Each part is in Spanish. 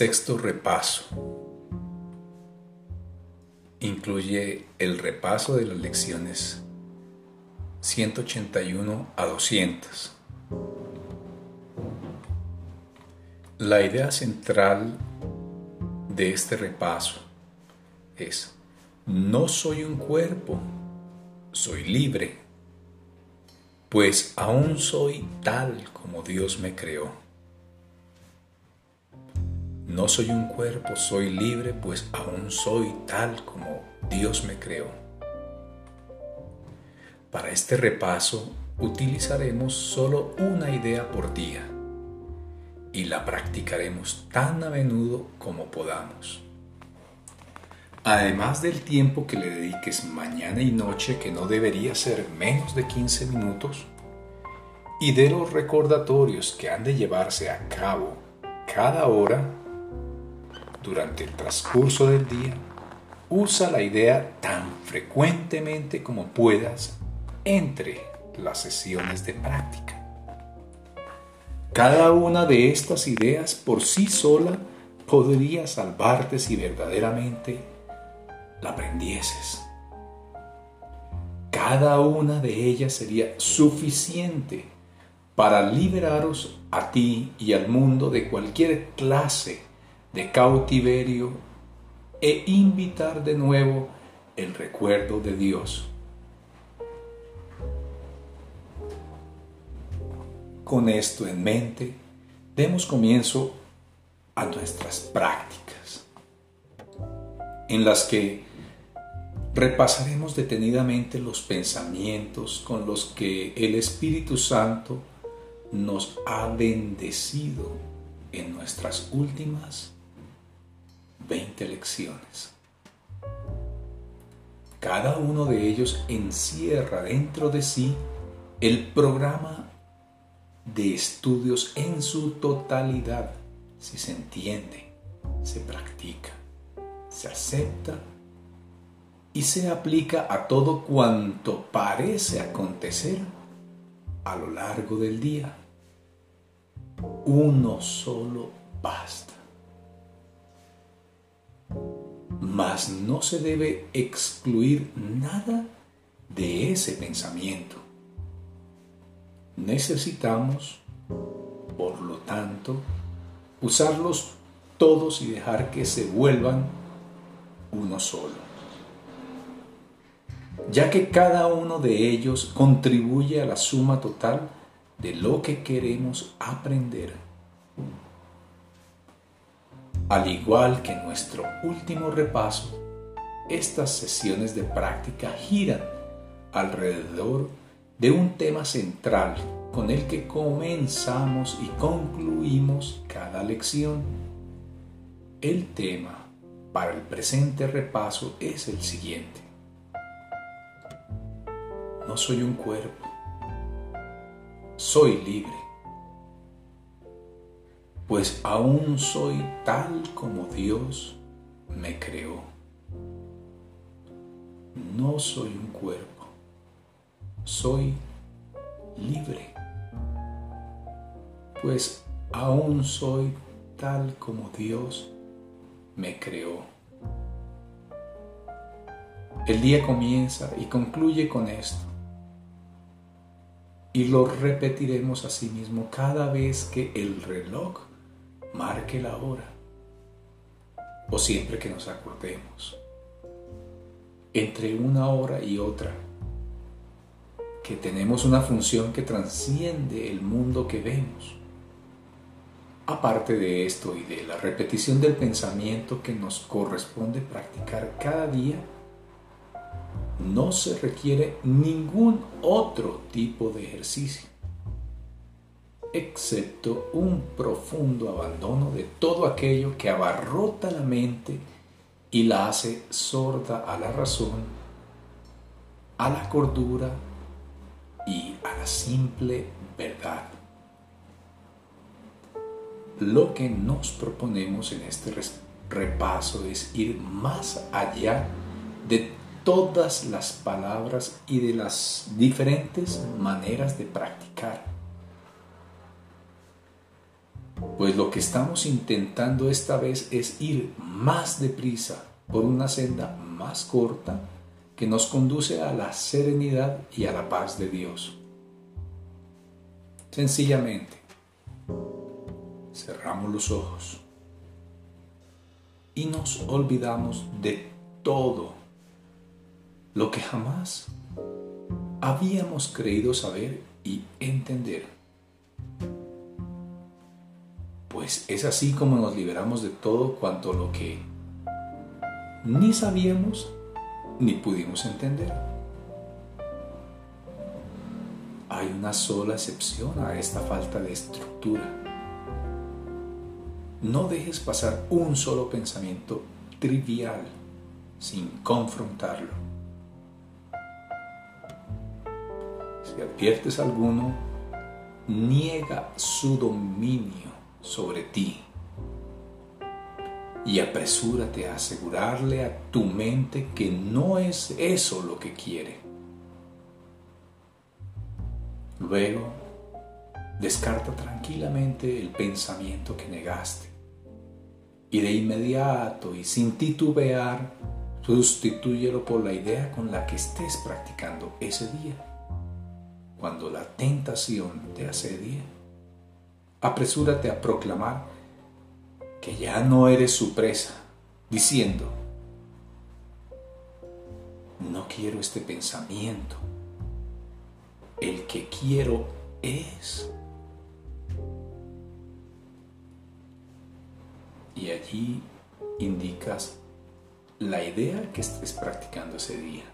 Sexto repaso. Incluye el repaso de las lecciones 181 a 200. La idea central de este repaso es, no soy un cuerpo, soy libre, pues aún soy tal como Dios me creó. No soy un cuerpo, soy libre, pues aún soy tal como Dios me creó. Para este repaso utilizaremos solo una idea por día y la practicaremos tan a menudo como podamos. Además del tiempo que le dediques mañana y noche, que no debería ser menos de 15 minutos, y de los recordatorios que han de llevarse a cabo cada hora durante el transcurso del día, usa la idea tan frecuentemente como puedas entre las sesiones de práctica. Cada una de estas ideas por sí sola podría salvarte si verdaderamente la aprendieses. Cada una de ellas sería suficiente para liberaros a ti y al mundo de cualquier clase de cautiverio e invitar de nuevo el recuerdo de Dios. Con esto en mente, demos comienzo a nuestras prácticas, en las que repasaremos detenidamente los pensamientos con los que el Espíritu Santo nos ha bendecido en nuestras últimas 20 lecciones. Cada uno de ellos encierra dentro de sí el programa de estudios en su totalidad, si se entiende, se practica, se acepta y se aplica a todo cuanto parece acontecer a lo largo del día. Uno solo basta. Mas no se debe excluir nada de ese pensamiento. Necesitamos, por lo tanto, usarlos todos y dejar que se vuelvan uno solo ya que cada uno de ellos contribuye a la suma total de lo que queremos aprender. Al igual que nuestro último repaso, estas sesiones de práctica giran alrededor de un tema central con el que comenzamos y concluimos cada lección. El tema para el presente repaso es el siguiente. No soy un cuerpo, soy libre, pues aún soy tal como Dios me creó. No soy un cuerpo, soy libre, pues aún soy tal como Dios me creó. El día comienza y concluye con esto y lo repetiremos a sí mismo cada vez que el reloj marque la hora o siempre que nos acordemos. Entre una hora y otra, que tenemos una función que transciende el mundo que vemos. Aparte de esto y de la repetición del pensamiento que nos corresponde practicar cada día, no se requiere ningún otro tipo de ejercicio, excepto un profundo abandono de todo aquello que abarrota la mente y la hace sorda a la razón, a la cordura y a la simple verdad. Lo que nos proponemos en este repaso es ir más allá de todas las palabras y de las diferentes maneras de practicar. Pues lo que estamos intentando esta vez es ir más deprisa por una senda más corta que nos conduce a la serenidad y a la paz de Dios. Sencillamente, cerramos los ojos y nos olvidamos de todo lo que jamás habíamos creído saber y entender. Es así como nos liberamos de todo cuanto lo que ni sabíamos ni pudimos entender. Hay una sola excepción a esta falta de estructura. No dejes pasar un solo pensamiento trivial sin confrontarlo. Si adviertes alguno, niega su dominio sobre ti y apresúrate a asegurarle a tu mente que no es eso lo que quiere. Luego, descarta tranquilamente el pensamiento que negaste y de inmediato y sin titubear, sustitúyelo por la idea con la que estés practicando ese día. Cuando la tentación te asedie, apresúrate a proclamar que ya no eres su presa, diciendo, no quiero este pensamiento, el que quiero es. Y allí indicas la idea que estés practicando ese día.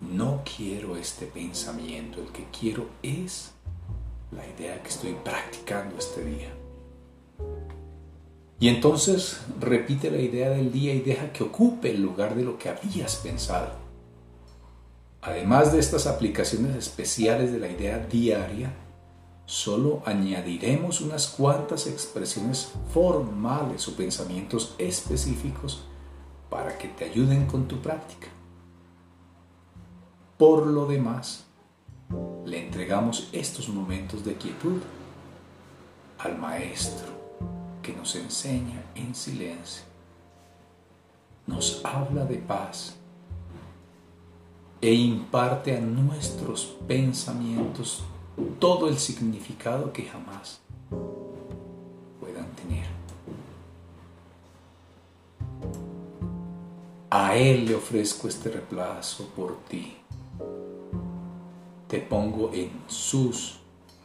No quiero este pensamiento, el que quiero es la idea que estoy practicando este día. Y entonces repite la idea del día y deja que ocupe el lugar de lo que habías pensado. Además de estas aplicaciones especiales de la idea diaria, solo añadiremos unas cuantas expresiones formales o pensamientos específicos para que te ayuden con tu práctica. Por lo demás, le entregamos estos momentos de quietud al Maestro que nos enseña en silencio, nos habla de paz e imparte a nuestros pensamientos todo el significado que jamás puedan tener. A Él le ofrezco este reemplazo por ti. Te pongo en sus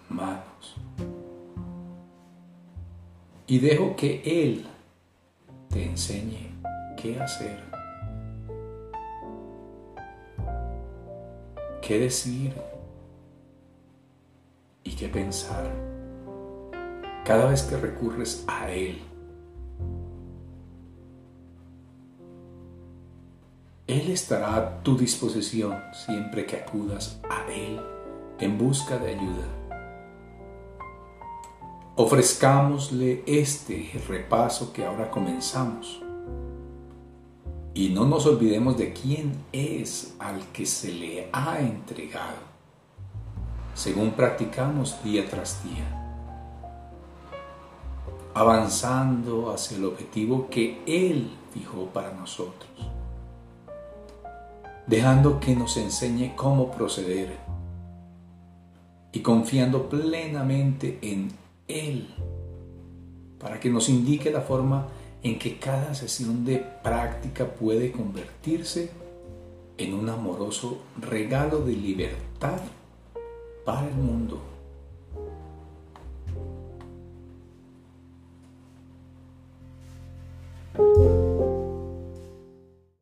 manos y dejo que Él te enseñe qué hacer, qué decir y qué pensar cada vez que recurres a Él. Estará a tu disposición siempre que acudas a Él en busca de ayuda ofrezcámosle este repaso que ahora comenzamos. Y no nos olvidemos de quién es al que se le ha entregado, según practicamos día tras día, avanzando hacia el objetivo que Él fijó para nosotros, dejando que nos enseñe cómo proceder y confiando plenamente en él, para que nos indique la forma en que cada sesión de práctica puede convertirse en un amoroso regalo de libertad para el mundo.